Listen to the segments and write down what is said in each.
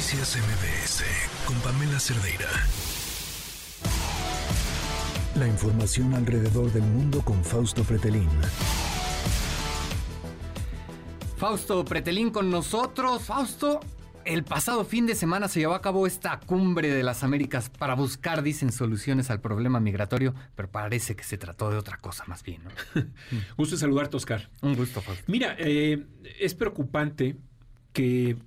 Noticias MBS con Pamela Cerdeira. La información alrededor del mundo con Fausto Pretelín. Fausto Pretelín con nosotros. Fausto, el pasado fin de semana se llevó a cabo esta cumbre de las Américas para buscar, dicen, soluciones al problema migratorio, pero parece que se trató de otra cosa más bien. ¿no? gusto saludarte, Oscar. Un gusto, Fausto. Mira, eh, es preocupante que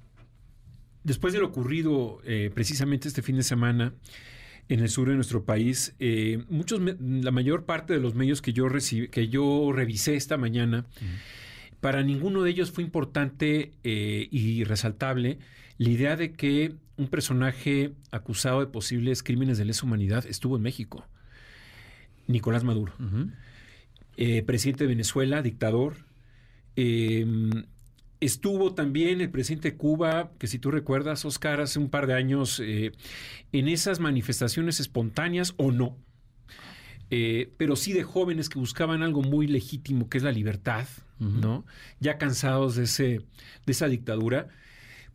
después de lo ocurrido eh, precisamente este fin de semana en el sur de nuestro país, eh, muchos, la mayor parte de los medios que yo, recibí, que yo revisé esta mañana, para ninguno de ellos fue importante eh, y resaltable la idea de que un personaje acusado de posibles crímenes de lesa humanidad estuvo en México. Nicolás Maduro, presidente de Venezuela, dictador, Estuvo también el presidente de Cuba, que si tú recuerdas, Oscar, hace un par de años, eh, en esas manifestaciones espontáneas o no, eh, pero sí de jóvenes que buscaban algo muy legítimo, que es la libertad, ¿no? Ya cansados de, ese, de esa dictadura,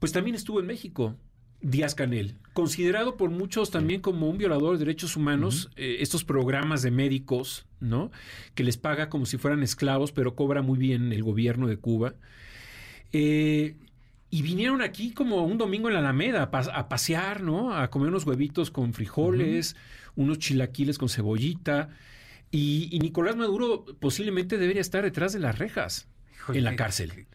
pues también estuvo en México. Díaz Canel, considerado por muchos también como un violador de derechos humanos, eh, estos programas de médicos, ¿no? Que les paga como si fueran esclavos, pero cobra muy bien el gobierno de Cuba. Eh, y vinieron aquí como un domingo en la Alameda a, pasear, ¿no? A comer unos huevitos con frijoles, unos chilaquiles con cebollita. Y, Nicolás Maduro posiblemente debería estar detrás de las rejas en la cárcel.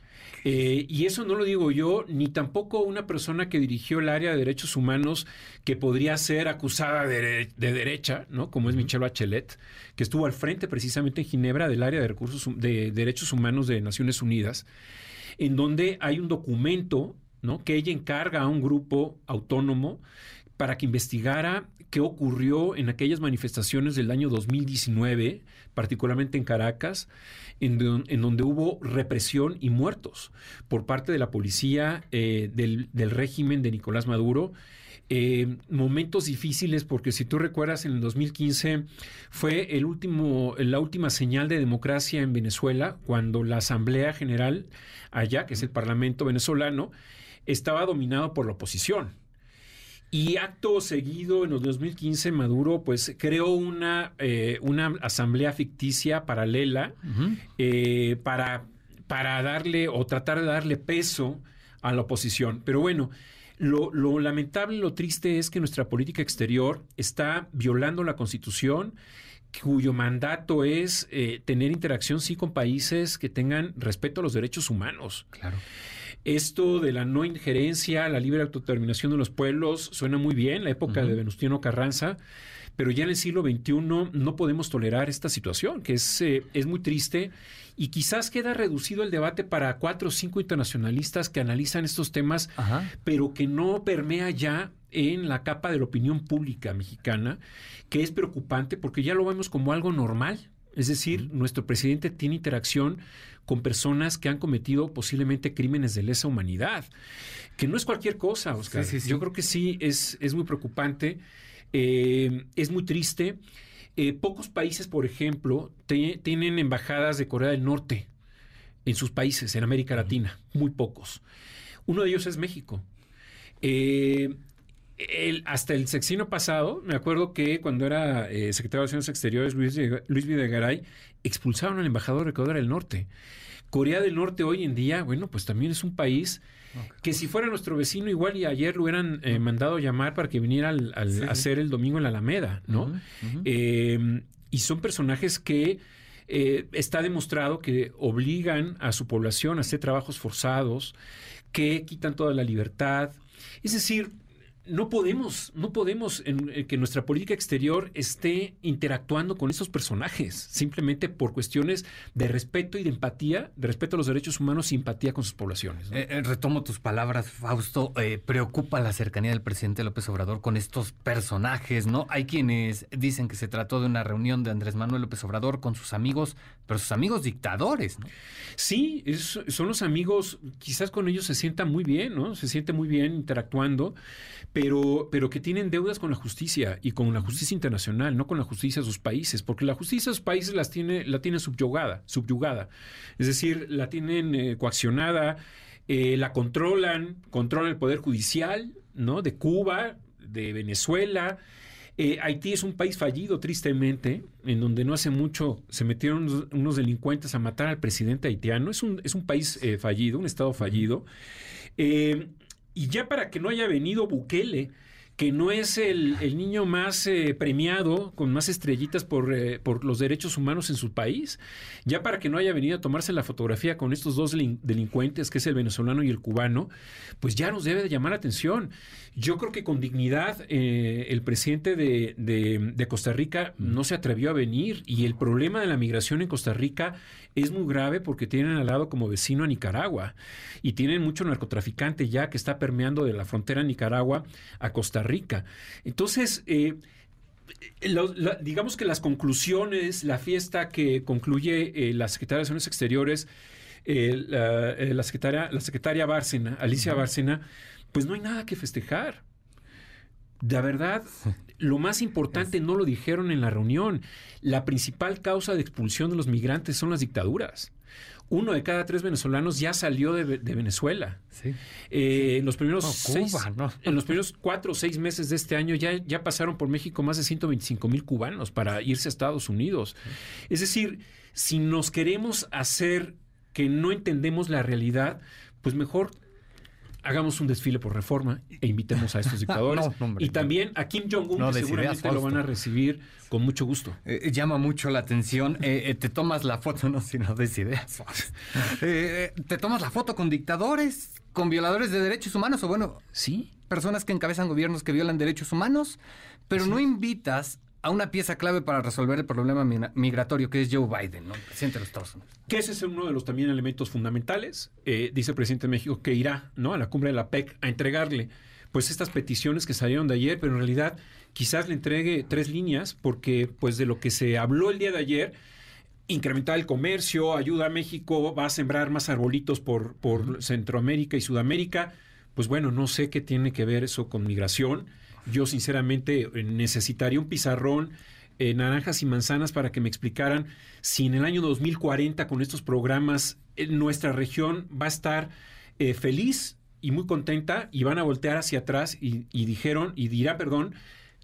Eh, y eso no lo digo yo, ni tampoco una persona que dirigió el área de derechos humanos que podría ser acusada de, derecha, ¿no? Como es Michelle Bachelet, que estuvo al frente precisamente en Ginebra del área de recursos de derechos humanos de Naciones Unidas en donde hay un documento ¿no? que ella encarga a un grupo autónomo para que investigara qué ocurrió en aquellas manifestaciones del año 2019, particularmente en Caracas, en, donde hubo represión y muertos por parte de la policía eh, del, del régimen de Nicolás Maduro eh, momentos difíciles, porque si tú recuerdas, en el 2015 fue el último, la última señal de democracia en Venezuela, cuando la Asamblea General allá, que es el Parlamento venezolano, estaba dominado por la oposición. Y acto seguido, en el 2015, Maduro pues creó una, eh, una asamblea ficticia paralela eh, para, para darle o tratar de darle peso a la oposición. Pero bueno, lo, lamentable, lo triste es que nuestra política exterior está violando la Constitución cuyo mandato es eh, tener interacción sí con países que tengan respeto a los derechos humanos. Claro. Esto de la no injerencia, la libre autodeterminación de los pueblos, suena muy bien, la época de Venustiano Carranza, pero ya en el siglo XXI no podemos tolerar esta situación, que es, eh, es muy triste y quizás queda reducido el debate para cuatro o cinco internacionalistas que analizan estos temas, pero que no permea ya en la capa de la opinión pública mexicana, que es preocupante porque ya lo vemos como algo normal. Es decir, nuestro presidente tiene interacción con personas que han cometido posiblemente crímenes de lesa humanidad, que no es cualquier cosa, Oscar. Yo creo que sí, es, es muy preocupante. Eh, es muy triste. Eh, pocos países, por ejemplo, tienen embajadas de Corea del Norte en sus países, en América Latina, muy pocos. Uno de ellos es México. Eh, hasta el sexenio pasado, me acuerdo que cuando era secretario de Relaciones Exteriores, Luis, Luis Videgaray, expulsaron al embajador de Corea del Norte. Corea del Norte hoy en día, bueno, pues también es un país que si fuera nuestro vecino, igual y ayer lo hubieran eh, mandado llamar para que viniera al, a hacer el domingo en la Alameda, ¿no? Em, y son personajes que eh, está demostrado que obligan a su población a hacer trabajos forzados, que quitan toda la libertad. Es decir, no podemos, no podemos en, eh, que nuestra política exterior esté interactuando con esos personajes, simplemente por cuestiones de respeto y de empatía, de respeto a los derechos humanos y empatía con sus poblaciones. Eh, retomo tus palabras, Fausto. Eh, preocupa la cercanía del presidente López Obrador con estos personajes, ¿no? Hay quienes dicen que se trató de una reunión de Andrés Manuel López Obrador con sus amigos, pero sus amigos dictadores, ¿no? Sí, son los amigos, quizás con ellos se sienta muy bien, ¿no? Se siente muy bien interactuando pero, pero que tienen deudas con la justicia y con la justicia internacional, no con la justicia de sus países, porque la justicia de sus países las tiene, la tiene subyugada, subyugada. Es decir, la tienen eh, coaccionada, eh, la controlan, controlan el poder judicial, ¿no? De Cuba, de Venezuela. Eh, Haití es un país fallido, tristemente, en donde no hace mucho se metieron unos, delincuentes a matar al presidente haitiano. Es un, es un país fallido, un estado fallido. Y ya para que no haya venido Bukele que no es el, niño más eh, premiado, con más estrellitas por, eh, por, los derechos humanos en su país, ya para que no haya venido a tomarse la fotografía con estos dos delincuentes, que es el venezolano y el cubano, pues ya nos debe de llamar la atención. Yo creo que con dignidad eh, el presidente de, de Costa Rica no se atrevió a venir y el problema de la migración en Costa Rica es muy grave porque tienen al lado como vecino a Nicaragua y tienen mucho narcotraficante ya que está permeando de la frontera Nicaragua a Costa Rica. Entonces, eh, digamos que las conclusiones, la fiesta que concluye eh, la Secretaría de Relaciones Exteriores, eh, la, secretaria, la secretaria Bárcena, Alicia Bárcena, pues no hay nada que festejar. De verdad, lo más importante no lo dijeron en la reunión. La principal causa de expulsión de los migrantes son las dictaduras. Uno de cada tres venezolanos ya salió de, Venezuela. Eh, en, los primeros seis, en los primeros cuatro o seis meses de este año ya, ya pasaron por México más de 125 mil cubanos para irse a Estados Unidos. Es decir, si nos queremos hacer que no entendemos la realidad, pues mejor hagamos un desfile por reforma e invitemos a estos dictadores. y también a Kim Jong-un, que seguramente lo van a recibir con mucho gusto. Eh, eh, llama mucho la atención. Eh, te tomas la foto, no, si no des ideas. te tomas la foto con dictadores, con violadores de derechos humanos, o bueno, sí, personas que encabezan gobiernos que violan derechos humanos, pero no invitas a una pieza clave para resolver el problema migratorio, que es Joe Biden, ¿no? presidente de los Estados Unidos. Que ese es uno de los también elementos fundamentales. Eh, dice el presidente de México que irá ¿no? a la cumbre de la PEC a entregarle pues estas peticiones que salieron de ayer, pero en realidad quizás le entregue tres líneas, porque pues de lo que se habló el día de ayer, incrementar el comercio, ayuda a México, va a sembrar más arbolitos por, por Centroamérica y Sudamérica. Pues bueno, no sé qué tiene que ver eso con migración yo sinceramente eh, necesitaría un pizarrón, eh, naranjas y manzanas para que me explicaran si en el año 2040 con estos programas eh, nuestra región va a estar feliz y muy contenta y van a voltear hacia atrás y, dijeron, y dirá, perdón,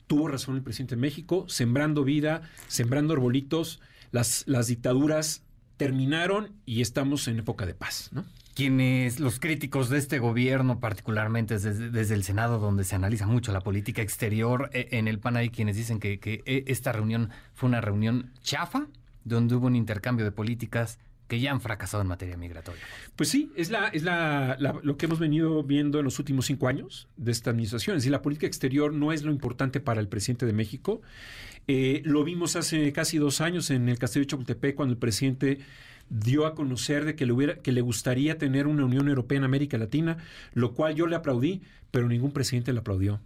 tuvo razón el presidente de México, sembrando vida, sembrando arbolitos, las, las dictaduras terminaron y estamos en época de paz, ¿no? Quienes, los críticos de este gobierno, particularmente desde, el Senado, donde se analiza mucho la política exterior, eh, en el PAN hay quienes dicen que, eh, esta reunión fue una reunión chafa, donde hubo un intercambio de políticas que ya han fracasado en materia migratoria. Pues sí, es, la, es la, lo que hemos venido viendo en los últimos cinco años de esta administración. Es decir, la política exterior no es lo importante para el presidente de México. Eh, lo vimos hace casi dos años en el Castillo de Chapultepec, cuando el presidente dio a conocer de que le, hubiera, que le gustaría tener una Unión Europea en América Latina, lo cual yo le aplaudí, pero ningún presidente le aplaudió.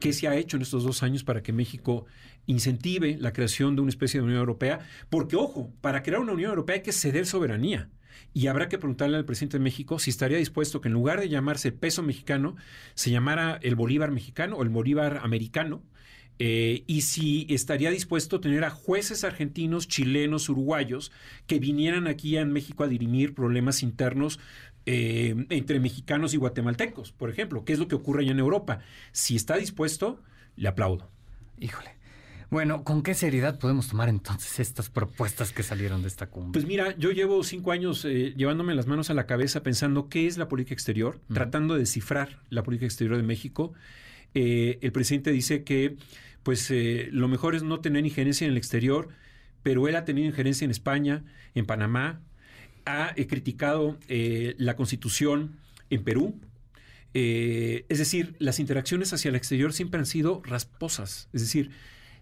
¿Qué se ha hecho en estos dos años para que México incentive la creación de una especie de Unión Europea? Porque, ojo, para crear una Unión Europea hay que ceder soberanía. Y habrá que preguntarle al presidente de México si estaría dispuesto que en lugar de llamarse peso mexicano, se llamara el Bolívar mexicano o el Bolívar americano, eh, y si estaría dispuesto a tener a jueces argentinos, chilenos, uruguayos que vinieran aquí en México a dirimir problemas internos eh, entre mexicanos y guatemaltecos, por ejemplo, ¿Qué es lo que ocurre allá en Europa. Si está dispuesto, le aplaudo. Híjole. Bueno, ¿con qué seriedad podemos tomar entonces estas propuestas que salieron de esta cumbre? Pues mira, yo llevo cinco años eh, llevándome las manos a la cabeza pensando qué es la política exterior, tratando de descifrar la política exterior de México. El presidente dice que pues eh, lo mejor es no tener injerencia en el exterior, pero él ha tenido injerencia en España, en Panamá, ha eh, criticado eh, la constitución en Perú. es decir, las interacciones hacia el exterior siempre han sido rasposas. Es decir,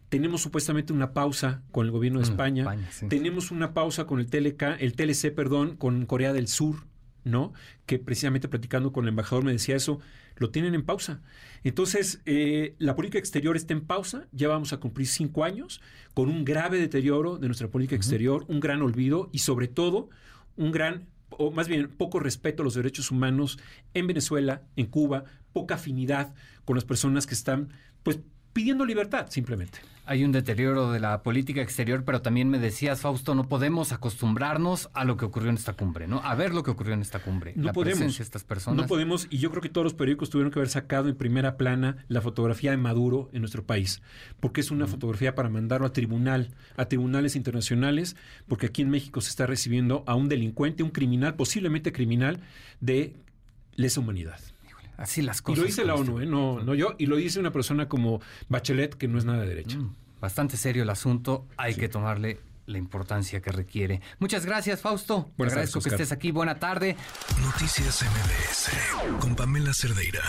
tenemos supuestamente una pausa con el gobierno de mm, España, tenemos una pausa con el, TLK, el TLC, perdón, con Corea del Sur, ¿no? Que precisamente platicando con el embajador me decía eso, lo tienen en pausa. Entonces, eh, la política exterior está en pausa, ya vamos a cumplir cinco años con un grave deterioro de nuestra política exterior, un gran olvido y sobre todo un gran, o más bien poco respeto a los derechos humanos en Venezuela, en Cuba, poca afinidad con las personas que están, pues, pidiendo libertad, simplemente. Hay un deterioro de la política exterior, pero también me decías, Fausto, no podemos acostumbrarnos a lo que ocurrió en esta cumbre, ¿no? A ver lo que ocurrió en esta cumbre. No la podemos. presencia de estas personas. No podemos, y yo creo que todos los periódicos tuvieron que haber sacado en primera plana la fotografía de Maduro en nuestro país, porque es una fotografía para mandarlo a tribunal, a tribunales internacionales, porque aquí en México se está recibiendo a un delincuente, un criminal, posiblemente criminal, de lesa humanidad. Así las Y cosas. lo dice la con ONU, este- ¿eh? no, no yo, y lo dice una persona como Bachelet, que no es nada de derecha. Mm, Bastante serio el asunto, hay que tomarle la importancia que requiere. Muchas gracias, Fausto. Te Buenas agradezco tardes, que estés aquí. Buena tarde. Noticias MBS con Pamela Cerdeira.